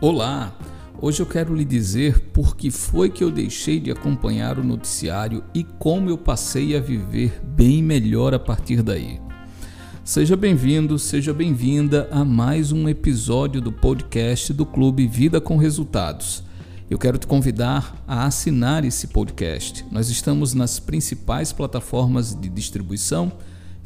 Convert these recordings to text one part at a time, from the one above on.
Olá! Hoje eu quero lhe dizer por que foi que eu deixei de acompanhar o noticiário e como eu passei a viver bem melhor a partir daí. Seja bem-vindo, seja bem-vinda a mais um episódio do podcast do Clube Vida com Resultados. Eu quero te convidar a assinar esse podcast. Nós estamos nas principais plataformas de distribuição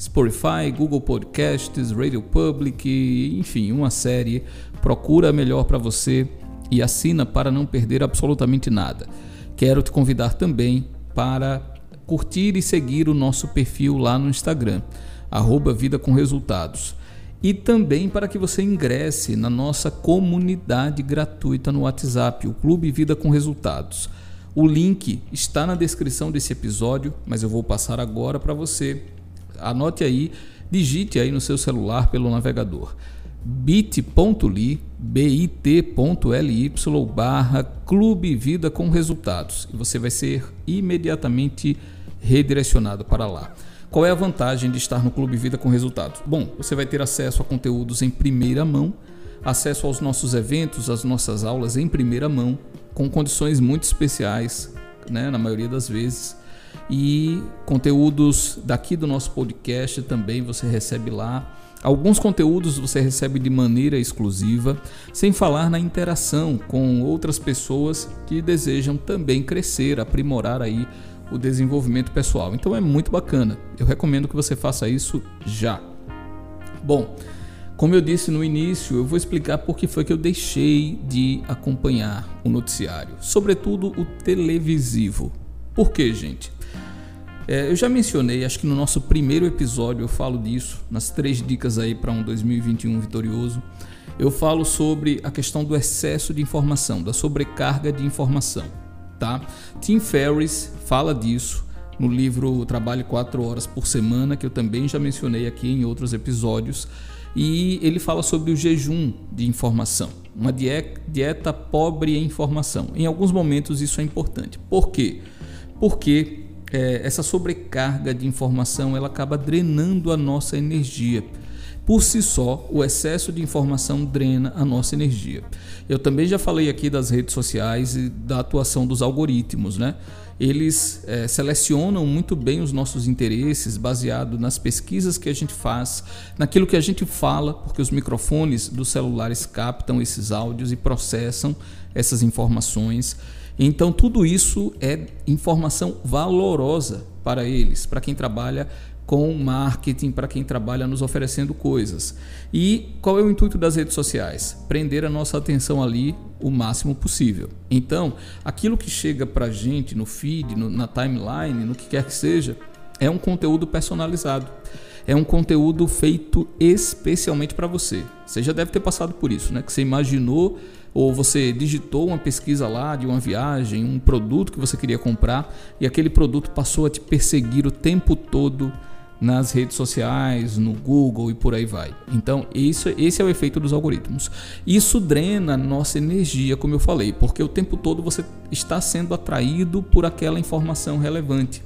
Spotify, Google Podcasts, Radio Public, enfim, uma série. Procura a melhor para você e assina para não perder absolutamente nada. Quero te convidar também para curtir e seguir o nosso perfil lá no Instagram, arroba Vida com Resultados. E também para que você ingresse na nossa comunidade gratuita no WhatsApp, o Clube Vida com Resultados. O link está na descrição desse episódio, mas eu vou passar agora para você anote aí, digite aí no seu celular pelo navegador bit.ly bit.ly barra Clube Vida com Resultados e você vai ser imediatamente redirecionado para lá. Qual é a vantagem de estar no Clube Vida com Resultados? Bom, você vai ter acesso a conteúdos em primeira mão, acesso aos nossos eventos, às nossas aulas em primeira mão, com condições muito especiais, né, na maioria das vezes e conteúdos daqui do nosso podcast também você recebe lá. Alguns conteúdos você recebe de maneira exclusiva, sem falar na interação com outras pessoas que desejam também crescer, aprimorar aí o desenvolvimento pessoal. Então é muito bacana. Eu recomendo que você faça isso já. Bom, como eu disse no início, eu vou explicar por que foi que eu deixei de acompanhar o noticiário, sobretudo o televisivo. Por quê, gente? É, eu já mencionei, acho que no nosso primeiro episódio eu falo disso, nas três dicas aí para um 2021 vitorioso. Eu falo sobre a questão do excesso de informação, da sobrecarga de informação, tá? Tim Ferriss fala disso no livro Trabalhe 4 horas por semana, que eu também já mencionei aqui em outros episódios, e ele fala sobre o jejum de informação, uma dieta pobre em informação. Em alguns momentos isso é importante. Por quê? Porque é, essa sobrecarga de informação ela acaba drenando a nossa energia. Por si só, o excesso de informação drena a nossa energia. Eu também já falei aqui das redes sociais e da atuação dos algoritmos, né? Eles é, selecionam muito bem os nossos interesses baseado nas pesquisas que a gente faz, naquilo que a gente fala, porque os microfones dos celulares captam esses áudios e processam essas informações. Então, tudo isso é informação valorosa para eles, para quem trabalha com marketing, para quem trabalha nos oferecendo coisas. E qual é o intuito das redes sociais? Prender a nossa atenção ali o máximo possível. Então, aquilo que chega para a gente no feed, no, na timeline, no que quer que seja, é um conteúdo personalizado. É um conteúdo feito especialmente para você. Você já deve ter passado por isso, né? Que você imaginou ou você digitou uma pesquisa lá de uma viagem, um produto que você queria comprar e aquele produto passou a te perseguir o tempo todo nas redes sociais, no Google e por aí vai. Então, isso, esse é o efeito dos algoritmos. Isso drena nossa energia, como eu falei, porque o tempo todo você está sendo atraído por aquela informação relevante.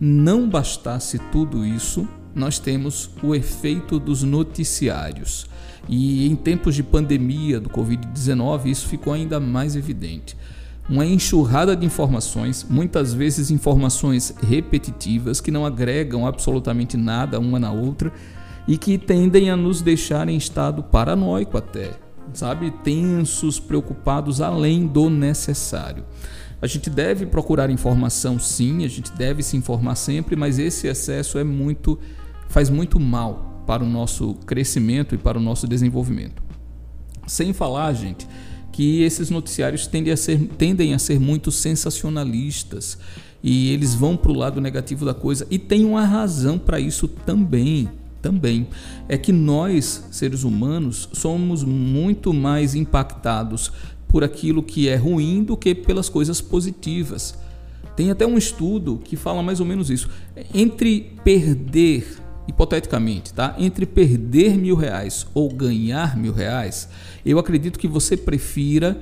Não bastasse tudo isso, nós temos o efeito dos noticiários. E em tempos de pandemia do Covid-19, isso ficou ainda mais evidente. Uma enxurrada de informações, muitas vezes informações repetitivas que não agregam absolutamente nada uma na outra e que tendem a nos deixar em estado paranoico até, sabe? Tensos, preocupados além do necessário. A gente deve procurar informação sim, a gente deve se informar sempre, mas esse excesso é muito faz muito mal para o nosso crescimento e para o nosso desenvolvimento. Sem falar, gente, que esses noticiários tendem a ser, tendem a ser muito sensacionalistas e eles vão para o lado negativo da coisa e tem uma razão para isso também. Também é que nós, seres humanos, somos muito mais impactados por aquilo que é ruim do que pelas coisas positivas. Tem até um estudo que fala mais ou menos isso. Entre perder hipoteticamente, tá? Entre perder mil reais ou ganhar mil reais, eu acredito que você prefira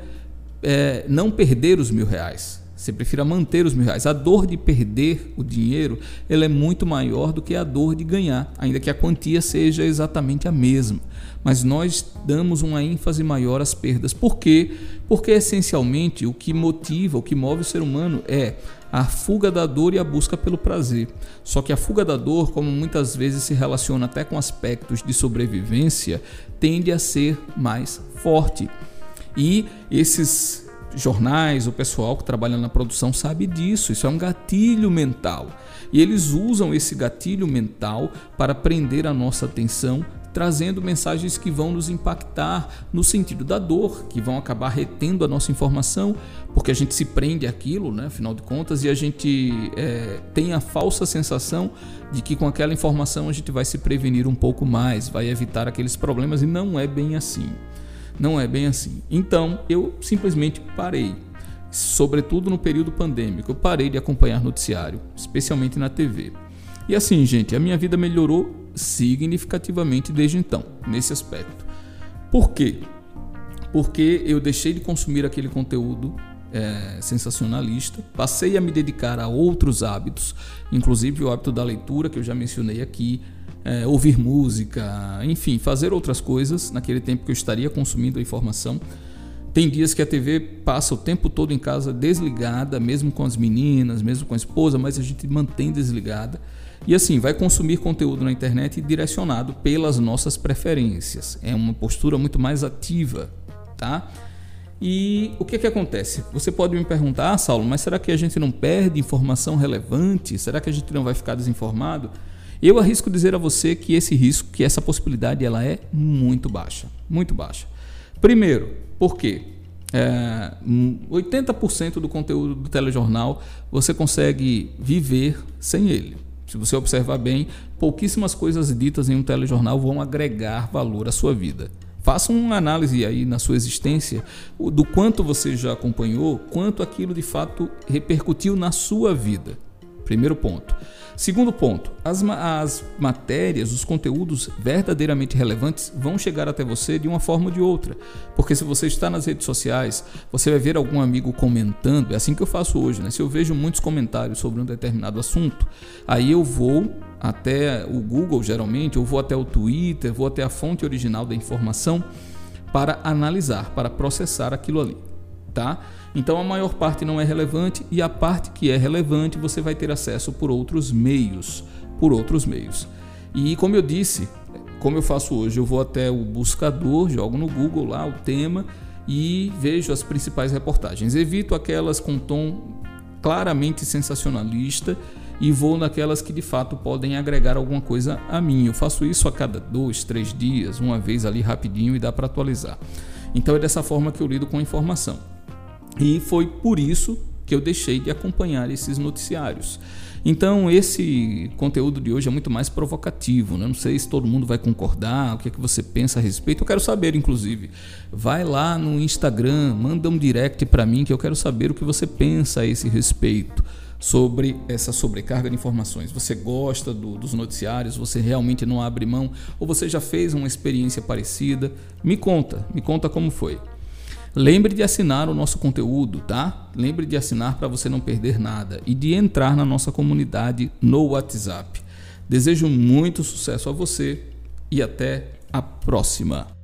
é, não perder os mil reais. Você prefira manter os mil reais. A dor de perder o dinheiro ela é muito maior do que a dor de ganhar, ainda que a quantia seja exatamente a mesma. Mas nós damos uma ênfase maior às perdas. Por quê? Porque essencialmente o que motiva, o que move o ser humano é a fuga da dor e a busca pelo prazer. Só que a fuga da dor, como muitas vezes se relaciona até com aspectos de sobrevivência, tende a ser mais forte. E esses jornais, o pessoal que trabalha na produção sabe disso. Isso é um gatilho mental. E eles usam esse gatilho mental para prender a nossa atenção, trazendo mensagens que vão nos impactar no sentido da dor, que vão acabar retendo a nossa informação, porque a gente se prende àquilo, né, afinal de contas, e a gente é, tem a falsa sensação de que com aquela informação a gente vai se prevenir um pouco mais, vai evitar aqueles problemas, e não é bem assim. Não é bem assim. Então eu simplesmente parei, sobretudo no período pandêmico, eu parei de acompanhar noticiário, especialmente na TV. E assim, gente, a minha vida melhorou significativamente desde então, nesse aspecto. Por quê? Porque eu deixei de consumir aquele conteúdo é, sensacionalista, passei a me dedicar a outros hábitos, inclusive o hábito da leitura, que eu já mencionei aqui, é, ouvir música, enfim, fazer outras coisas naquele tempo que eu estaria consumindo a informação. Tem dias que a TV passa o tempo todo em casa desligada, mesmo com as meninas, mesmo com a esposa, mas a gente mantém desligada. E assim, vai consumir conteúdo na internet direcionado pelas nossas preferências. É uma postura muito mais ativa, tá? E o que, que acontece? Você pode me perguntar, ah, Saulo, mas será que a gente não perde informação relevante? Será que a gente não vai ficar desinformado? Eu arrisco dizer a você que esse risco, que essa possibilidade, ela é muito baixa, muito baixa. Primeiro, por quê? É, 80% do conteúdo do telejornal você consegue viver sem ele. Se você observar bem, pouquíssimas coisas ditas em um telejornal vão agregar valor à sua vida. Faça uma análise aí na sua existência do quanto você já acompanhou, quanto aquilo de fato repercutiu na sua vida. Primeiro ponto. Segundo ponto, as, as matérias, os conteúdos verdadeiramente relevantes vão chegar até você de uma forma ou de outra. Porque se você está nas redes sociais, você vai ver algum amigo comentando, é assim que eu faço hoje, né? Se eu vejo muitos comentários sobre um determinado assunto, aí eu vou até o Google, geralmente, eu vou até o Twitter, vou até a fonte original da informação para analisar, para processar aquilo ali tá? Então a maior parte não é relevante e a parte que é relevante você vai ter acesso por outros meios, por outros meios. E como eu disse, como eu faço hoje, eu vou até o buscador, jogo no Google lá o tema e vejo as principais reportagens. Evito aquelas com tom claramente sensacionalista e vou naquelas que de fato podem agregar alguma coisa a mim. Eu faço isso a cada dois, três dias, uma vez ali rapidinho e dá para atualizar. Então é dessa forma que eu lido com a informação. E foi por isso que eu deixei de acompanhar esses noticiários. Então, esse conteúdo de hoje é muito mais provocativo. Né? Não sei se todo mundo vai concordar, o que é que você pensa a respeito. Eu quero saber, inclusive. Vai lá no Instagram, manda um direct para mim que eu quero saber o que você pensa a esse respeito sobre essa sobrecarga de informações. Você gosta do, dos noticiários? Você realmente não abre mão? Ou você já fez uma experiência parecida? Me conta, me conta como foi. Lembre de assinar o nosso conteúdo, tá? Lembre de assinar para você não perder nada e de entrar na nossa comunidade no WhatsApp. Desejo muito sucesso a você e até a próxima.